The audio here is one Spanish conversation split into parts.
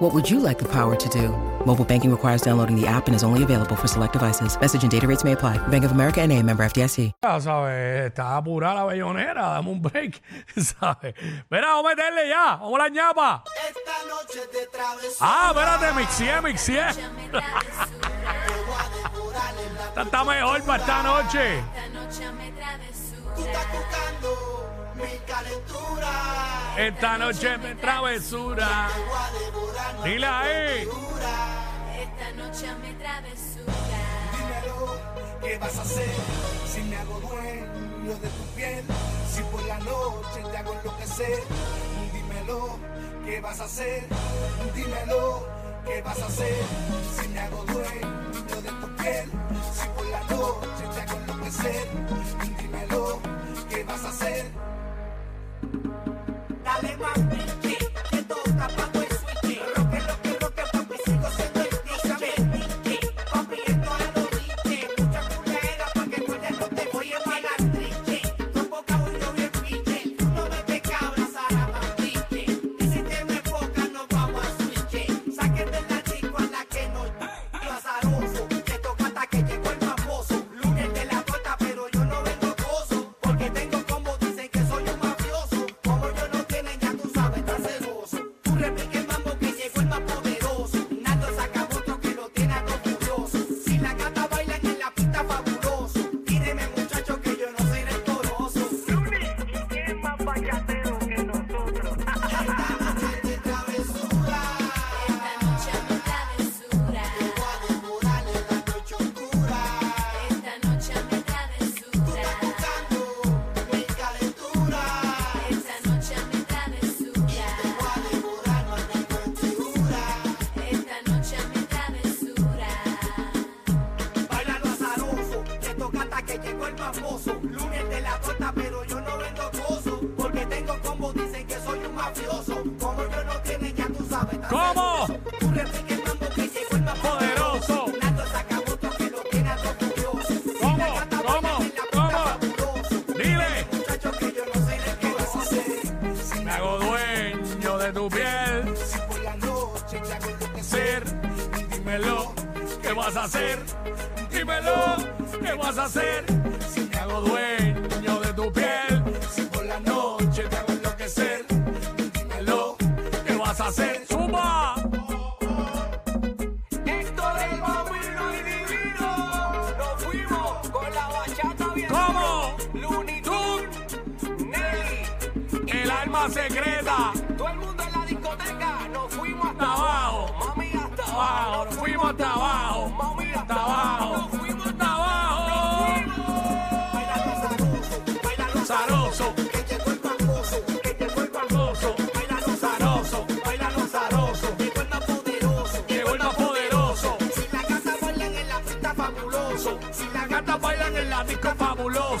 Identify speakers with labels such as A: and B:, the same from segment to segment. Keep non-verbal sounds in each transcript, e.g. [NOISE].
A: What would you like the power to do? Mobile banking requires downloading the app and is only available for select devices. Message and data rates may apply. Bank of America and a member FDIC.
B: Ya ¿sabes? Está apurada la bellonera, dame un break, [LAUGHS] ¿sabes? Mira, vamos a meterle ya, vamos a la ñapa.
C: Esta noche de travesura
B: Ah, espérate, mixié, mixié. Esta está mejor para esta noche.
C: Tú estás buscando mi calentura
B: Esta noche me travesura. Dile ahí.
D: Esta noche me travesura.
C: Dímelo, ¿qué vas a hacer si me hago dueño de tu piel? Si por la noche te hago enloquecer. Dímelo, ¿qué vas a hacer? Dímelo, ¿qué vas a hacer si me hago dueño de tu piel? Si por la noche te hago enloquecer. Dímelo, ¿qué vas a hacer? Dale mami, Bye, vas a hacer?
B: Dímelo, ¿qué vas a hacer? Si me hago dueño de tu piel.
C: Si por la noche te hago
B: enloquecer. Dímelo, ¿qué vas a hacer? ¡Suma!
C: Héctor el Bambino y Divino, nos fuimos con la bachata bien
B: ¿Cómo?
C: Looney Tunes, Nelly,
B: El alma secreta.
C: todo el mundo en la discoteca, nos fuimos hasta
B: abajo.
C: mami hasta
B: Abajo, nos fuimos hasta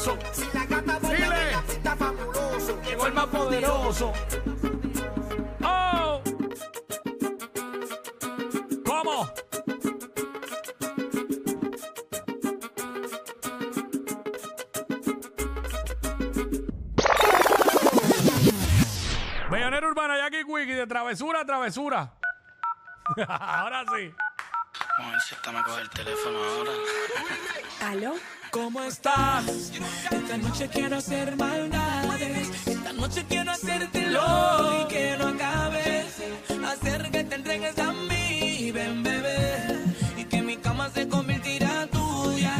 C: fabuloso. Si la gata
B: Dile.
C: en la pista fabuloso,
B: Llegó el más poderoso. ¡Oh! ¿Cómo? Bellonera Urbana, Jackie Quickie, de travesura a travesura. [LAUGHS] Ahora sí.
E: Vamos a ver si esta me coge el teléfono ahora. [LAUGHS]
F: ¿Aló?
B: ¿Cómo estás?
F: Esta noche quiero hacer maldades. Esta noche quiero hacértelo y que no acabes. Hacer que te entregues a mí, ven bebé. Y que mi cama se convertirá tuya.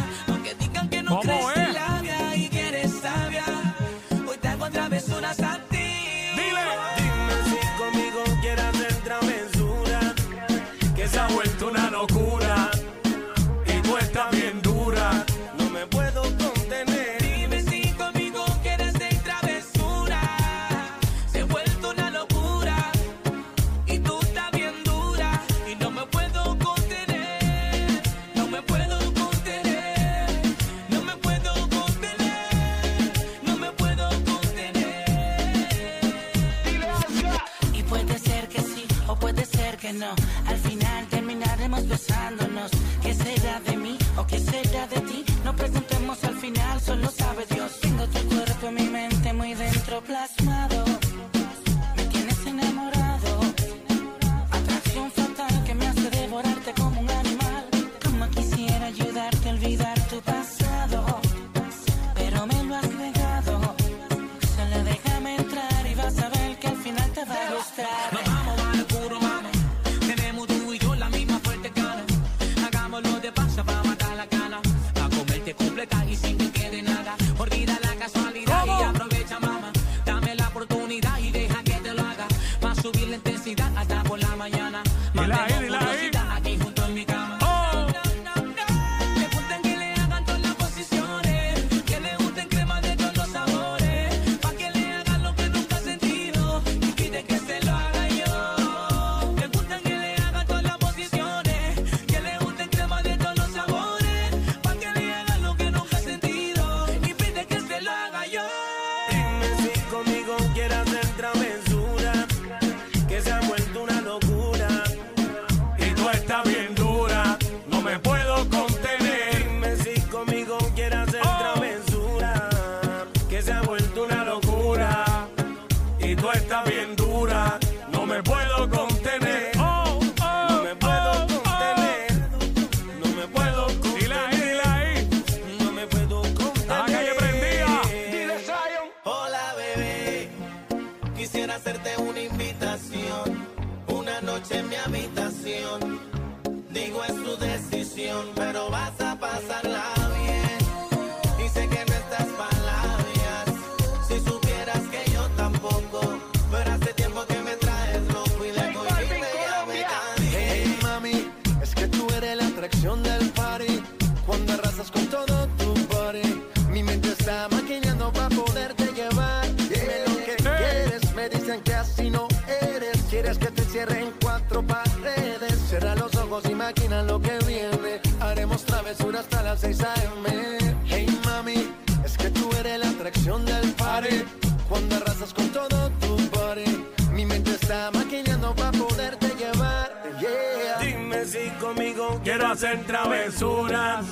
G: Cuando arrasas con todo tu body Mi mente está maquinando para poderte llevar yeah.
H: Dime si conmigo
B: quiero hacer travesuras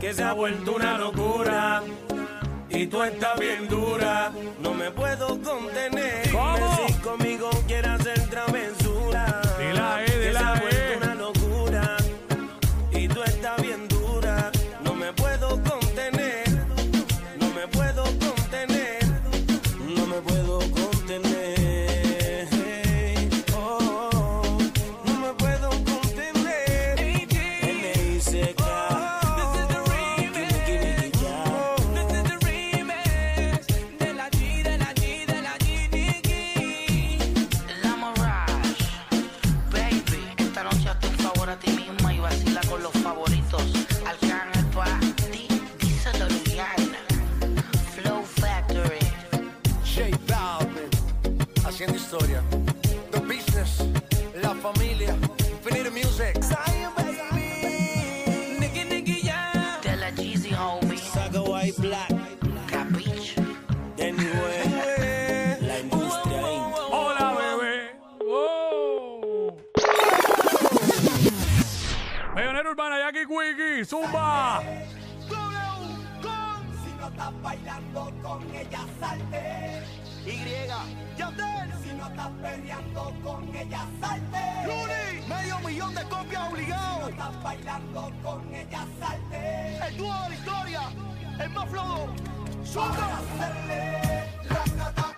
B: Que se ha vuelto una locura y tú estás bien dura,
H: no me puedo contener.
B: ¿Cómo?
H: Dime si conmigo quieres hacer travesuras.
B: Dila,
H: eh,
B: dila,
G: historia. The business, la familia, Infinity Music. Zion, baby.
F: Nicky, Nicky, yeah.
E: De la Jeezy, homie.
H: Saga White Black.
E: Capiche.
H: De La industria
B: Hola, bebé. Oh. Mayonera Urbana, Jackie Quickie, Zumba.
C: Si no estás bailando con ella, salte.
G: Y, Yandel.
C: Si no estás perreando con ella, salte.
G: Luni, medio millón de copias obligado.
C: Si
G: no
C: estás bailando con ella, salte.
G: El dúo de la historia, el más flojo.
C: Para hacerle la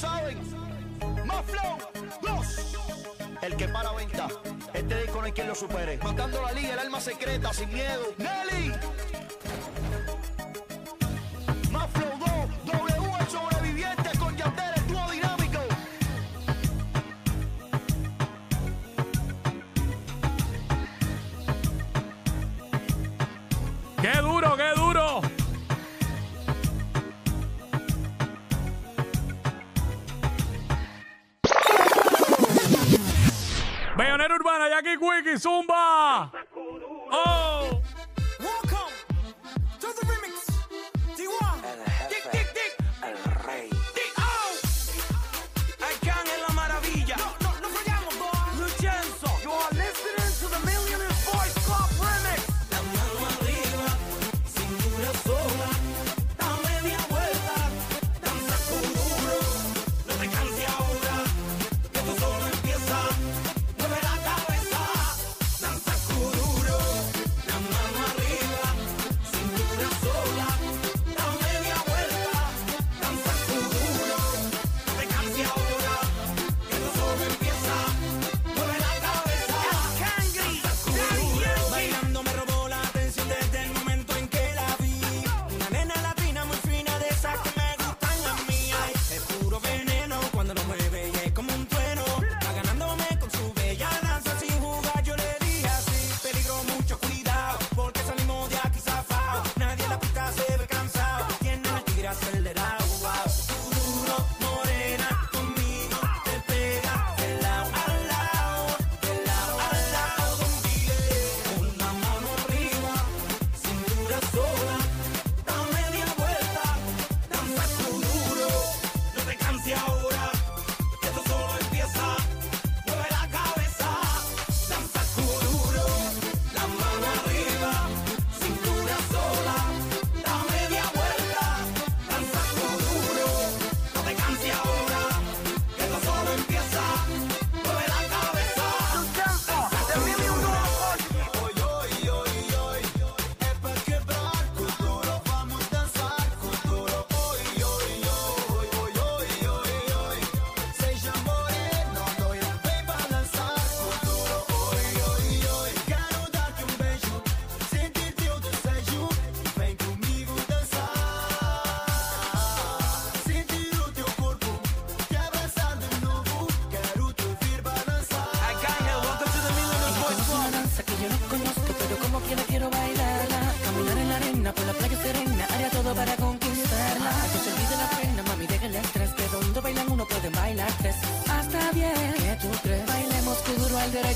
G: saben. Más flow. El que para venta. Este disco no hay quien lo supere. Matando la liga, el alma secreta, sin miedo. Nelly. Más flow, dos. W, el sobreviviente con Yandere, el dúo dinámico.
B: ¡Qué duro! zumba.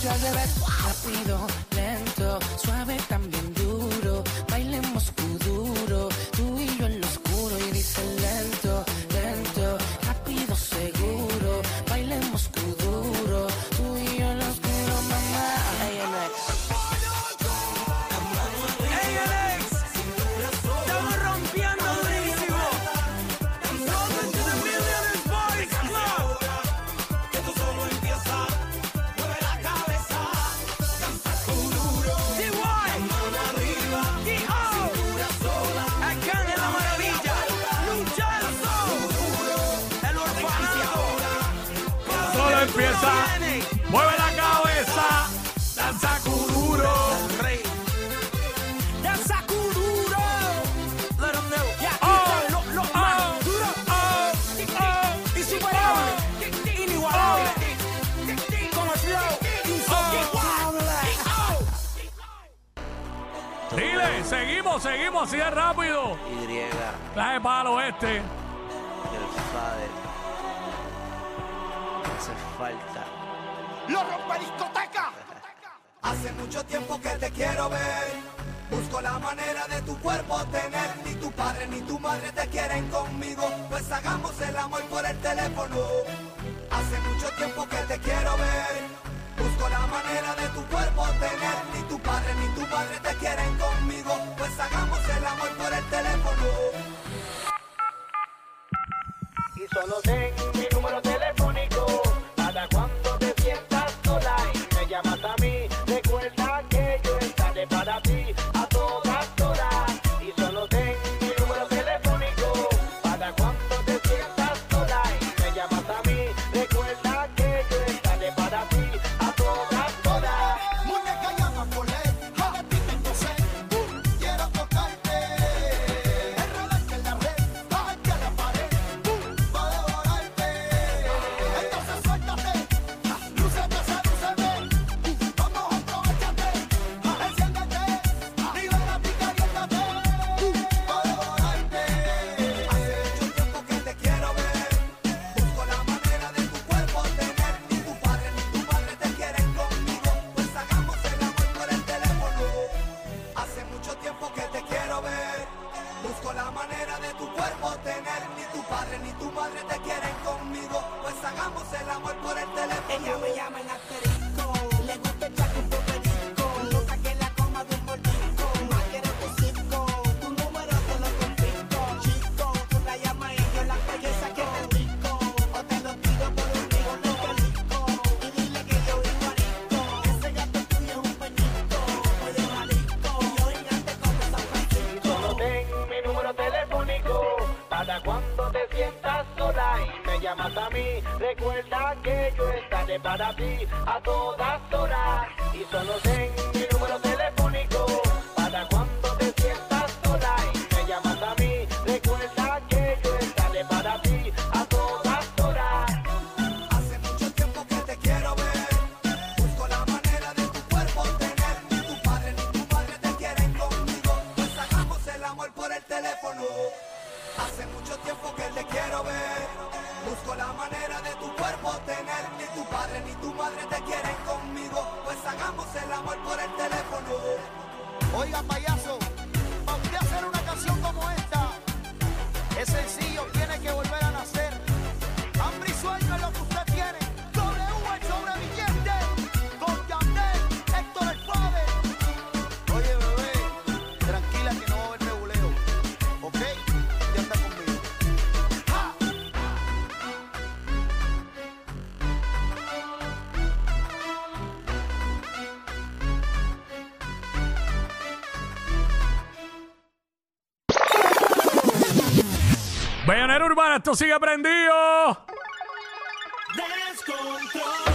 B: Çözemez seguimos, así de rápido.
I: Y.
B: Clase palo este.
I: El Fader. Hace falta.
G: ¡Lo rompe discoteca!
C: Hace mucho tiempo que te quiero ver. Busco la manera de tu cuerpo tener. Ni tu padre ni tu madre te quieren conmigo. Pues hagamos el amor por el teléfono. Hace mucho tiempo que te quiero ver. Busco la manera de tu cuerpo tener. Ni tu padre ni tu padre te quieren conmigo. Pues hagamos el amor por el teléfono. Y
H: solo tengo para ti a todas horas. Y solo
G: tengo
B: Bayonera Urbana, esto sigue prendido. Descontrol.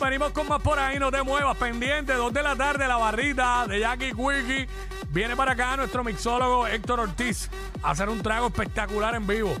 B: Venimos con más por ahí, no te muevas, pendiente, 2 de la tarde, la barrita de Jackie Quickie. Viene para acá nuestro mixólogo Héctor Ortiz a hacer un trago espectacular en vivo.